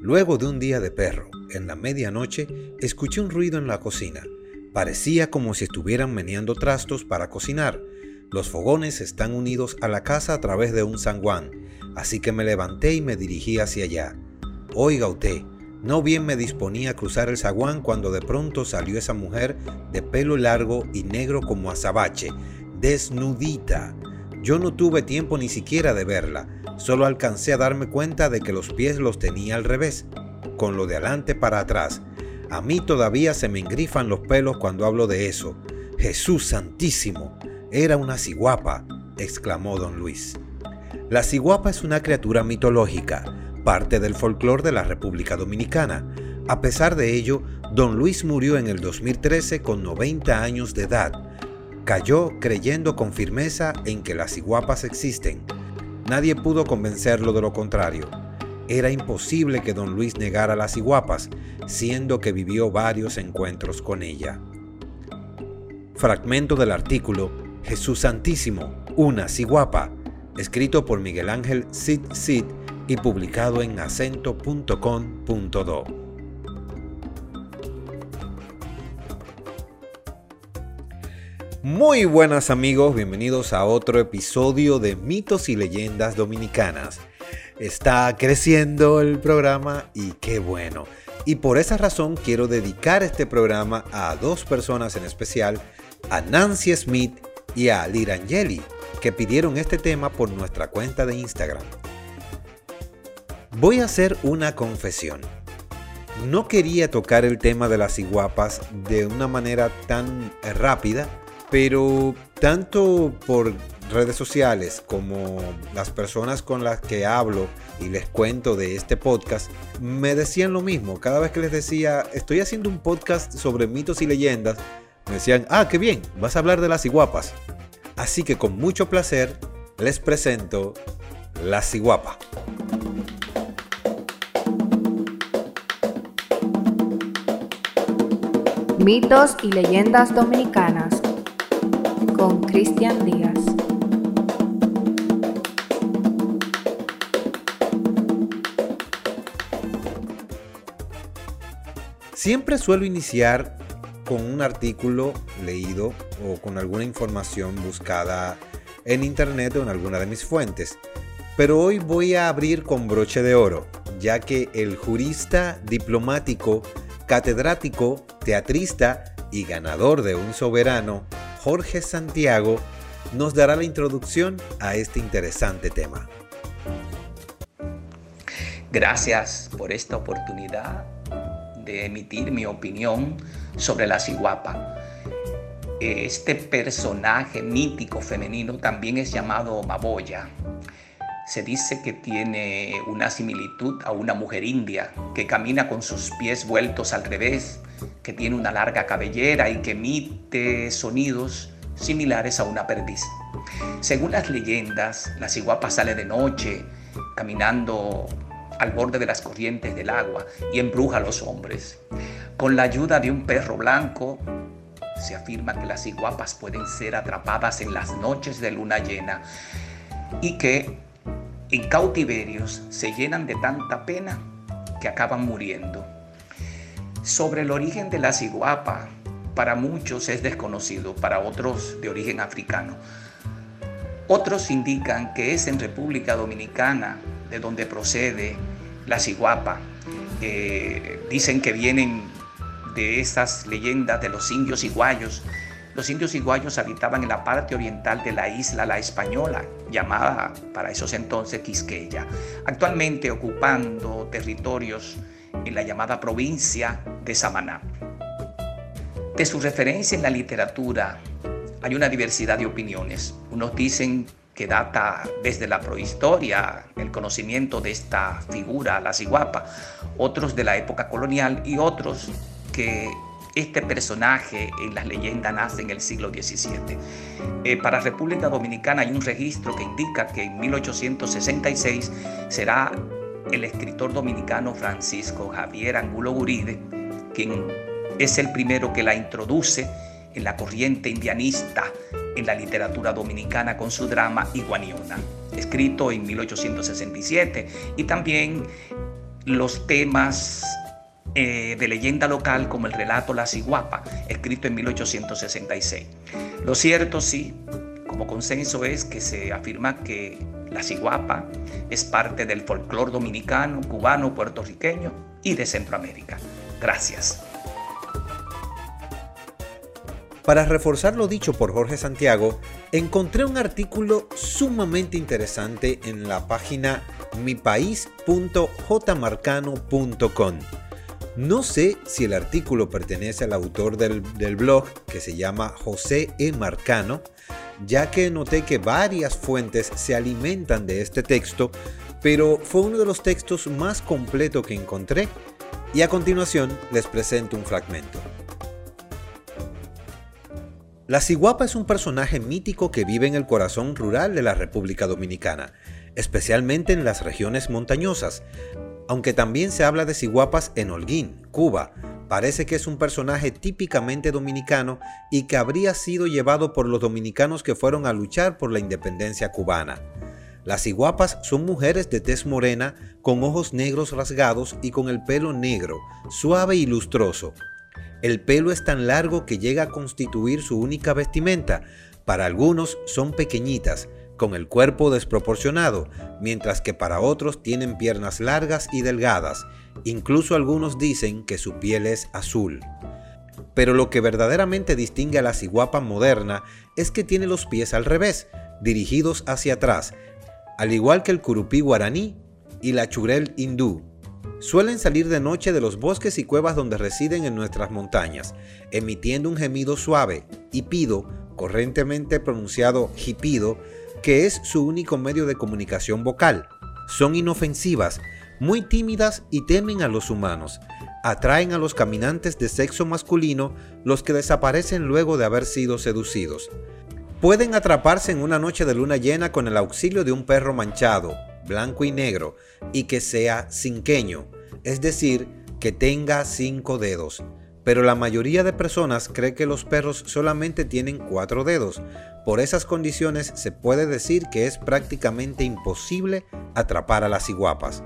Luego de un día de perro, en la medianoche, escuché un ruido en la cocina. Parecía como si estuvieran meneando trastos para cocinar. Los fogones están unidos a la casa a través de un sanguán, así que me levanté y me dirigí hacia allá. Oiga usted, no bien me disponía a cruzar el zaguán cuando de pronto salió esa mujer de pelo largo y negro como azabache, desnudita. Yo no tuve tiempo ni siquiera de verla, solo alcancé a darme cuenta de que los pies los tenía al revés, con lo de adelante para atrás. A mí todavía se me engrifan los pelos cuando hablo de eso. Jesús Santísimo, era una ciguapa, exclamó don Luis. La ciguapa es una criatura mitológica, parte del folclore de la República Dominicana. A pesar de ello, don Luis murió en el 2013 con 90 años de edad. Cayó creyendo con firmeza en que las iguapas existen. Nadie pudo convencerlo de lo contrario. Era imposible que don Luis negara las iguapas, siendo que vivió varios encuentros con ella. Fragmento del artículo Jesús Santísimo, una ciguapa, escrito por Miguel Ángel Cid Cid y publicado en acento.com.do. Muy buenas amigos, bienvenidos a otro episodio de Mitos y Leyendas Dominicanas. Está creciendo el programa y qué bueno. Y por esa razón quiero dedicar este programa a dos personas en especial, a Nancy Smith y a Lirangeli, que pidieron este tema por nuestra cuenta de Instagram. Voy a hacer una confesión. No quería tocar el tema de las iguapas de una manera tan rápida, pero tanto por redes sociales como las personas con las que hablo y les cuento de este podcast, me decían lo mismo. Cada vez que les decía, estoy haciendo un podcast sobre mitos y leyendas, me decían, ah, qué bien, vas a hablar de las iguapas. Así que con mucho placer les presento la ciguapa. Mitos y leyendas dominicanas con Cristian Díaz. Siempre suelo iniciar con un artículo leído o con alguna información buscada en internet o en alguna de mis fuentes. Pero hoy voy a abrir con broche de oro, ya que el jurista diplomático catedrático, teatrista y ganador de un soberano, Jorge Santiago, nos dará la introducción a este interesante tema. Gracias por esta oportunidad de emitir mi opinión sobre la ciguapa. Este personaje mítico femenino también es llamado Maboya se dice que tiene una similitud a una mujer india, que camina con sus pies vueltos al revés, que tiene una larga cabellera y que sonidos similares a una perdiz. Según las leyendas, la ciguapa sale de noche, caminando al borde de las corrientes del agua y embruja a los hombres. Con la ayuda de un perro blanco, se afirma que las ciguapas pueden ser atrapadas en las noches de luna llena y que en cautiverios se llenan de tanta pena que acaban muriendo. Sobre el origen de la ciguapa, para muchos es desconocido, para otros de origen africano. Otros indican que es en República Dominicana de donde procede la ciguapa. Eh, dicen que vienen de esas leyendas de los indios iguayos los indios iguayos habitaban en la parte oriental de la isla La Española, llamada para esos entonces Quisqueya, actualmente ocupando territorios en la llamada provincia de Samaná. De su referencia en la literatura hay una diversidad de opiniones. Unos dicen que data desde la prohistoria el conocimiento de esta figura, la ciguapa, otros de la época colonial y otros que este personaje en las leyendas nace en el siglo XVII. Eh, para República Dominicana hay un registro que indica que en 1866 será el escritor dominicano Francisco Javier Angulo Guride quien es el primero que la introduce en la corriente indianista en la literatura dominicana con su drama Iguaniona, escrito en 1867, y también los temas eh, de leyenda local como el relato La Ciguapa, escrito en 1866. Lo cierto sí, como consenso es que se afirma que la ciguapa es parte del folclore dominicano, cubano, puertorriqueño y de Centroamérica. Gracias. Para reforzar lo dicho por Jorge Santiago, encontré un artículo sumamente interesante en la página mipaís.jmarcano.com. No sé si el artículo pertenece al autor del, blog, que se llama José E. Marcano, ya que noté que varias fuentes se alimentan de este texto, pero fue uno de los textos más completos que encontré, y a continuación les presento un fragmento. La ciguapa es un personaje mítico que vive en el corazón rural de la República Dominicana, especialmente en las regiones montañosas, aunque también se habla de ciguapas en Holguín, Cuba. Parece que es un personaje típicamente dominicano y que habría sido llevado por los dominicanos que fueron a luchar por la independencia cubana. Las ciguapas son mujeres de tez morena, con ojos negros rasgados y con el pelo negro, suave y lustroso, el pelo es tan largo que llega a constituir su única vestimenta. Para algunos son pequeñitas, con el cuerpo desproporcionado, mientras que para otros tienen piernas largas y delgadas. Incluso algunos dicen que su piel es azul. Pero lo que verdaderamente distingue a la ciguapa moderna es que tiene los pies al revés, dirigidos hacia atrás, al igual que el curupí guaraní y la churel hindú, Suelen salir de noche de los bosques y cuevas donde residen en nuestras montañas, emitiendo un gemido suave, y pido, correntemente pronunciado hipido, que es su único medio de comunicación vocal. Son inofensivas, muy tímidas y temen a los humanos. Atraen a los caminantes de sexo masculino, los que desaparecen luego de haber sido seducidos. Pueden atraparse en una noche de luna llena con el auxilio de un perro manchado, blanco y negro, y que sea cinqueño, es decir, que tenga cinco dedos. Pero la mayoría de personas cree que los perros solamente tienen cuatro dedos. Por esas condiciones se puede decir que es prácticamente imposible atrapar a las iguapas.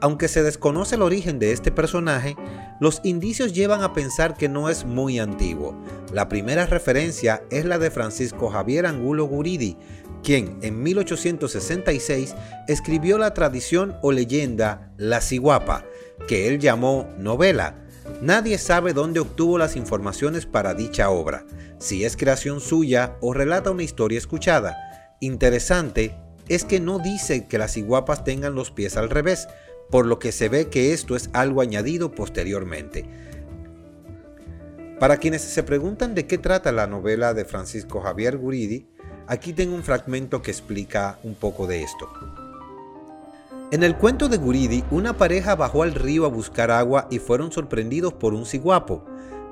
Aunque se desconoce el origen de este personaje, los indicios llevan a pensar que no es muy antiguo. La primera referencia es la de Francisco Javier Angulo Guridi, quien en 1866 escribió la tradición o leyenda La Ciguapa, que él llamó novela. Nadie sabe dónde obtuvo las informaciones para dicha obra, si es creación suya o relata una historia escuchada. Interesante es que no dice que las ciguapas tengan los pies al revés, por lo que se ve que esto es algo añadido posteriormente. Para quienes se preguntan de qué trata la novela de Francisco Javier Guridi, aquí tengo un fragmento que explica un poco de esto. En el cuento de Guridi, una pareja bajó al río a buscar agua y fueron sorprendidos por un ciguapo.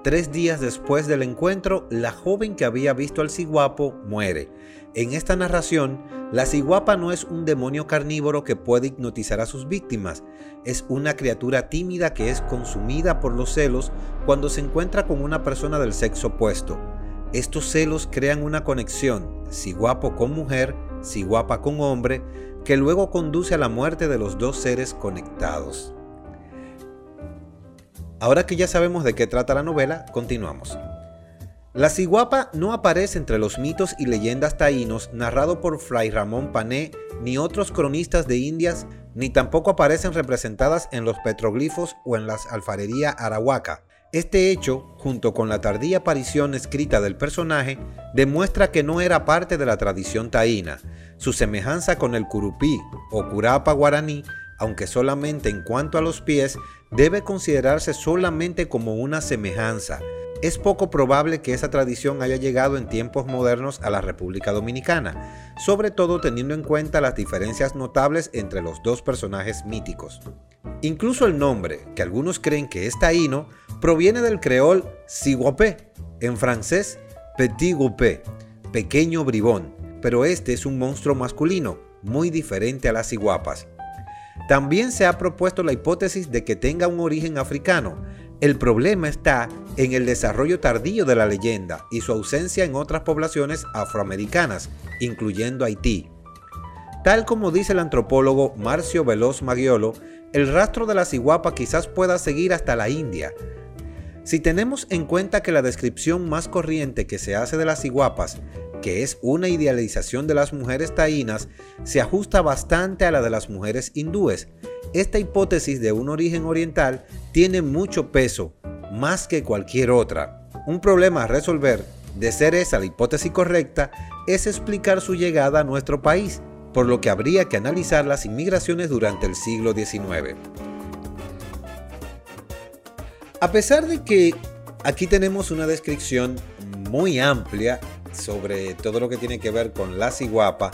Tres días después del encuentro, la joven que había visto al ciguapo muere. En esta narración, la ciguapa no es un demonio carnívoro que puede hipnotizar a sus víctimas, es una criatura tímida que es consumida por los celos cuando se encuentra con una persona del sexo opuesto. Estos celos crean una conexión, ciguapo con mujer, ciguapa con hombre, que luego conduce a la muerte de los dos seres conectados. Ahora que ya sabemos de qué trata la novela, continuamos. La ciguapa no aparece entre los mitos y leyendas taínos narrado por Fray Ramón Pané ni otros cronistas de Indias, ni tampoco aparecen representadas en los petroglifos o en las alfarería arahuaca. Este hecho, junto con la tardía aparición escrita del personaje, demuestra que no era parte de la tradición taína. Su semejanza con el curupí o curapa guaraní, aunque solamente en cuanto a los pies, debe considerarse solamente como una semejanza, es poco probable que esa tradición haya llegado en tiempos modernos a la República Dominicana, sobre todo teniendo en cuenta las diferencias notables entre los dos personajes míticos. Incluso el nombre, que algunos creen que es taíno, proviene del creol ciguapé, en francés petit goupé, pequeño bribón, pero este es un monstruo masculino, muy diferente a las ciguapas. También se ha propuesto la hipótesis de que tenga un origen africano, el problema está en el desarrollo tardío de la leyenda y su ausencia en otras poblaciones afroamericanas, incluyendo Haití. Tal como dice el antropólogo Marcio Veloz Maggiolo, el rastro de la ciguapa quizás pueda seguir hasta la India. Si tenemos en cuenta que la descripción más corriente que se hace de las ciguapas, que es una idealización de las mujeres taínas, se ajusta bastante a la de las mujeres hindúes, esta hipótesis de un origen oriental tiene mucho peso, más que cualquier otra. Un problema a resolver, de ser esa la hipótesis correcta, es explicar su llegada a nuestro país, por lo que habría que analizar las inmigraciones durante el siglo XIX. A pesar de que aquí tenemos una descripción muy amplia sobre todo lo que tiene que ver con la ciguapa,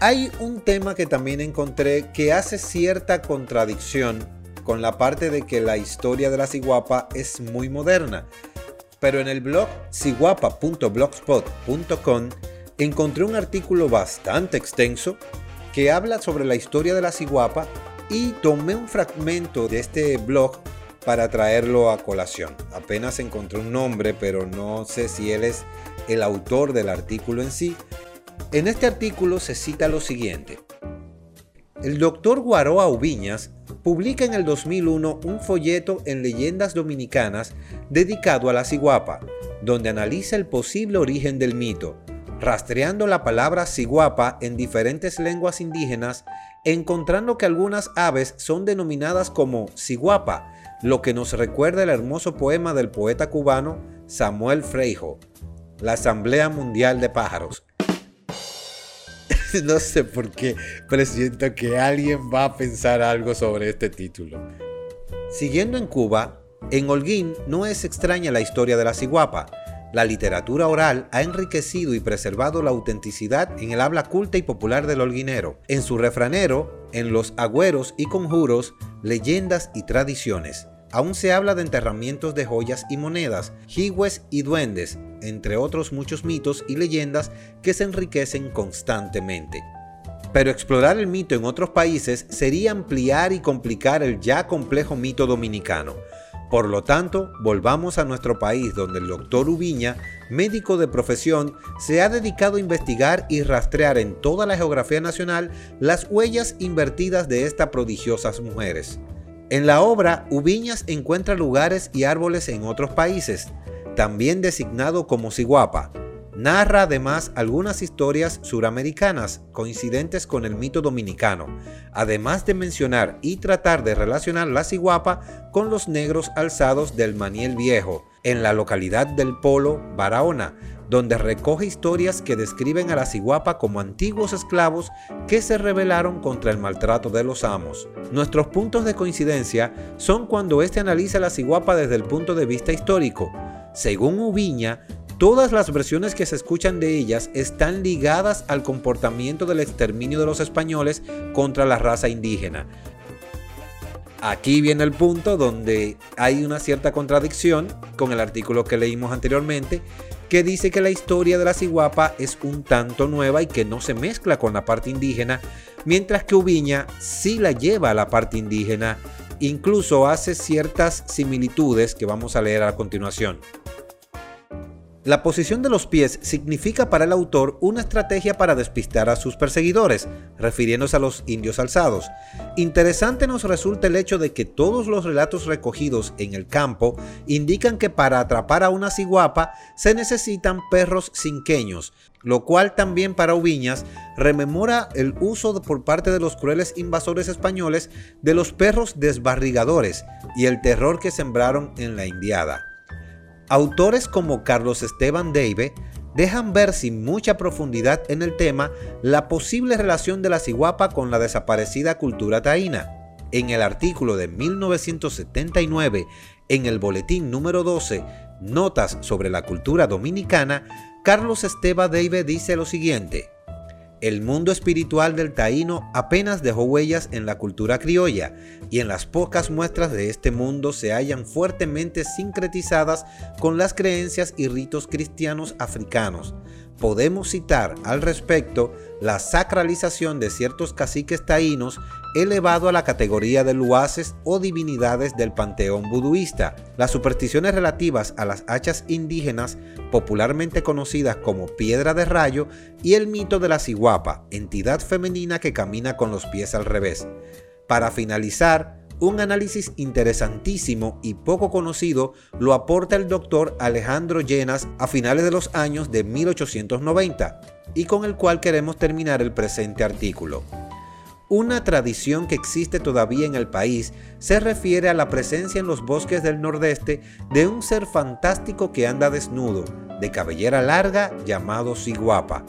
hay un tema que también encontré que hace cierta contradicción con la parte de que la historia de la ciguapa es muy moderna. Pero en el blog ciguapa.blogspot.com encontré un artículo bastante extenso que habla sobre la historia de la ciguapa y tomé un fragmento de este blog para traerlo a colación. Apenas encontré un nombre, pero no sé si él es el autor del artículo en sí, en este artículo se cita lo siguiente. El doctor Guaroa Ubiñas publica en el 2001 un folleto en Leyendas Dominicanas dedicado a la ciguapa, donde analiza el posible origen del mito, rastreando la palabra ciguapa en diferentes lenguas indígenas, encontrando que algunas aves son denominadas como ciguapa, lo que nos recuerda el hermoso poema del poeta cubano Samuel Freijo, la Asamblea Mundial de Pájaros, no sé por qué, pero siento que alguien va a pensar algo sobre este título. Siguiendo en Cuba, en Holguín no es extraña la historia de la ciguapa. La literatura oral ha enriquecido y preservado la autenticidad en el habla culta y popular del holguinero, en su refranero, en los agüeros y conjuros, leyendas y tradiciones. Aún se habla de enterramientos de joyas y monedas, jigües y duendes, entre otros muchos mitos y leyendas que se enriquecen constantemente. Pero explorar el mito en otros países sería ampliar y complicar el ya complejo mito dominicano. Por lo tanto, volvamos a nuestro país donde el doctor Ubiña, médico de profesión, se ha dedicado a investigar y rastrear en toda la geografía nacional las huellas invertidas de estas prodigiosas mujeres. En la obra, Ubiñas encuentra lugares y árboles en otros países, también designado como Ciguapa. Narra además algunas historias suramericanas coincidentes con el mito dominicano, además de mencionar y tratar de relacionar la ciguapa con los negros alzados del Maniel Viejo, en la localidad del Polo, Barahona, donde recoge historias que describen a la ciguapa como antiguos esclavos que se rebelaron contra el maltrato de los amos. Nuestros puntos de coincidencia son cuando éste analiza la ciguapa desde el punto de vista histórico. Según Ubiña, todas las versiones que se escuchan de ellas están ligadas al comportamiento del exterminio de los españoles contra la raza indígena. Aquí viene el punto donde hay una cierta contradicción con el artículo que leímos anteriormente, que dice que la historia de la ciguapa es un tanto nueva y que no se mezcla con la parte indígena, mientras que Ubiña sí la lleva a la parte indígena, incluso hace ciertas similitudes que vamos a leer a continuación. La posición de los pies significa para el autor una estrategia para despistar a sus perseguidores, refiriéndose a los indios alzados. Interesante nos resulta el hecho de que todos los relatos recogidos en el campo indican que para atrapar a una ciguapa se necesitan perros cinqueños, lo cual también para Ubiñas rememora el uso por parte de los crueles invasores españoles de los perros desbarrigadores y el terror que sembraron en la Indiada. Autores como Carlos Esteban Deive dejan ver sin mucha profundidad en el tema la posible relación de la ciguapa con la desaparecida cultura taína. En el artículo de 1979, en el boletín número 12, Notas sobre la cultura dominicana, Carlos Esteban Deive dice lo siguiente. El mundo espiritual del taíno apenas dejó huellas en la cultura criolla y en las pocas muestras de este mundo se hallan fuertemente sincretizadas con las creencias y ritos cristianos africanos. Podemos citar al respecto la sacralización de ciertos caciques taínos elevado a la categoría de luaces o divinidades del panteón buduista. Las supersticiones relativas a las hachas indígenas, popularmente conocidas como piedra de rayo, y el mito de la ciguapa, entidad femenina que camina con los pies al revés. Para finalizar, Un análisis interesantísimo y poco conocido lo aporta el doctor Alejandro Llenas a finales de los años de 1890 y con el cual queremos terminar el presente artículo. Una tradición que existe todavía en el país se refiere a la presencia en los bosques del nordeste de un ser fantástico que anda desnudo, de cabellera larga, llamado ciguapa.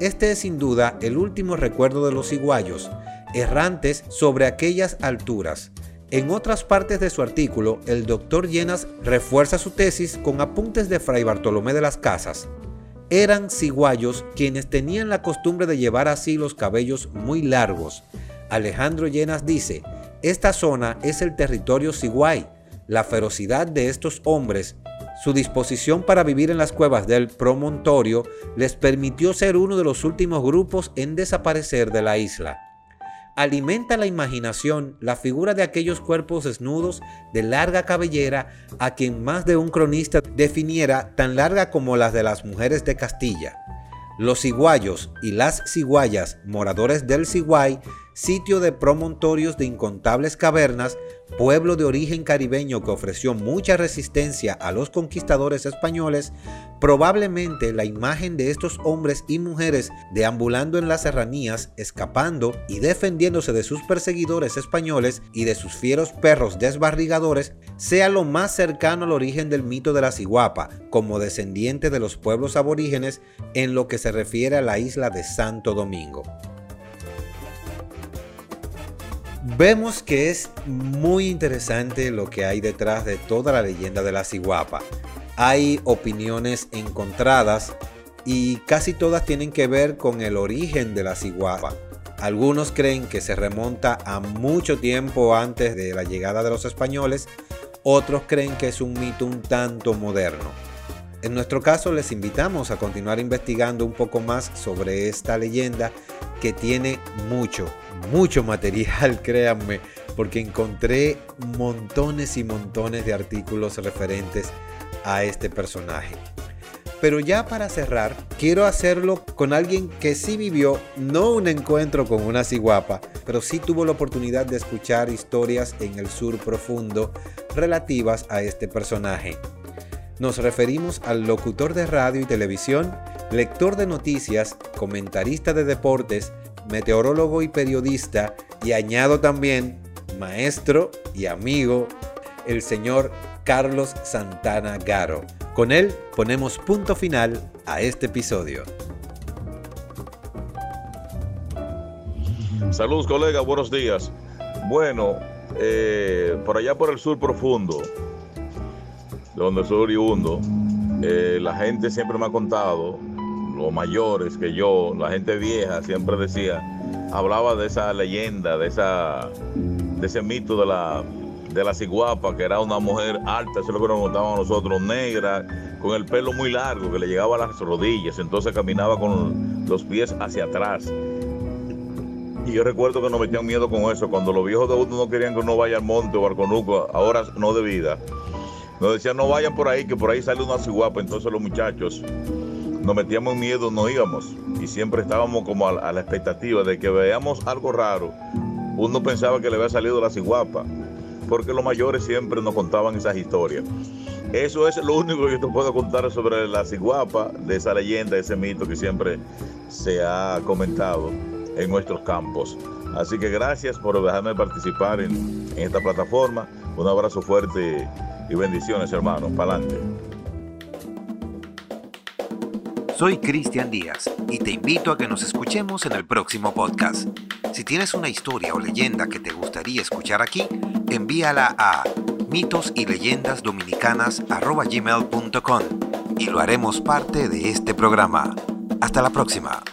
Este es sin duda el último recuerdo de los ciguayos, errantes sobre aquellas alturas. En otras partes de su artículo, el doctor Llenas refuerza su tesis con apuntes de Fray Bartolomé de las Casas. Eran ciguayos quienes tenían la costumbre de llevar así los cabellos muy largos. Alejandro Llenas dice, esta zona es el territorio ciguay. La ferocidad de estos hombres, su disposición para vivir en las cuevas del promontorio les permitió ser uno de los últimos grupos en desaparecer de la isla alimenta la imaginación la figura de aquellos cuerpos desnudos de larga cabellera a quien más de un cronista definiera tan larga como las de las mujeres de Castilla. Los ciguayos y las ciguayas, moradores del Ciguay, sitio de promontorios de incontables cavernas, pueblo de origen caribeño que ofreció mucha resistencia a los conquistadores españoles, probablemente la imagen de estos hombres y mujeres deambulando en las serranías, escapando y defendiéndose de sus perseguidores españoles y de sus fieros perros desbarrigadores, sea lo más cercano al origen del mito de la ciguapa, como descendiente de los pueblos aborígenes en lo que se refiere a la isla de Santo Domingo vemos que es muy interesante lo que hay detrás de toda la leyenda de la ciguapa. Hay opiniones encontradas y casi todas tienen que ver con el origen de la ciguapa. Algunos creen que se remonta a mucho tiempo antes de la llegada de los españoles, otros creen que es un mito un tanto moderno. En nuestro caso les invitamos a continuar investigando un poco más sobre esta leyenda que tiene mucho, mucho material, créanme, porque encontré montones y montones de artículos referentes a este personaje. Pero ya para cerrar, quiero hacerlo con alguien que sí vivió, no un encuentro con una ciguapa, pero sí tuvo la oportunidad de escuchar historias en el sur profundo relativas a este personaje. Nos referimos al locutor de radio y televisión, lector de noticias, comentarista de deportes, meteorólogo y periodista, y añado también maestro y amigo, el señor Carlos Santana Garo. Con él ponemos punto final a este episodio. Saludos colega, buenos días. Bueno, eh, por allá por el sur profundo, donde soy oriundo, eh, la gente siempre me ha contado los mayores que yo, la gente vieja, siempre decía, hablaba de esa leyenda, de, esa, de ese mito de la, de la ciguapa, que era una mujer alta, eso es lo que nos contaban nosotros, negra, con el pelo muy largo, que le llegaba a las rodillas, entonces caminaba con los pies hacia atrás. Y yo recuerdo que nos metían miedo con eso, cuando los viejos de uno no querían que uno vaya al monte o al conuco, ahora no de vida. Nos decían, no vayan por ahí, que por ahí sale una ciguapa, entonces los muchachos nos metíamos miedo, no íbamos. Y siempre estábamos como a, la expectativa de que veamos algo raro. Uno pensaba que le había salido la ciguapa, porque los mayores siempre nos contaban esas historias. Eso es lo único que yo te puedo contar sobre la ciguapa, de esa leyenda, ese mito que siempre se ha comentado en nuestros campos. Así que gracias por dejarme participar en, en esta plataforma. Un abrazo fuerte y bendiciones, hermanos. Para adelante. Soy Cristian Díaz y te invito a que nos escuchemos en el próximo podcast. Si tienes una historia o leyenda que te gustaría escuchar aquí, envíala a mitos y leyendas y lo haremos parte de este programa. Hasta la próxima.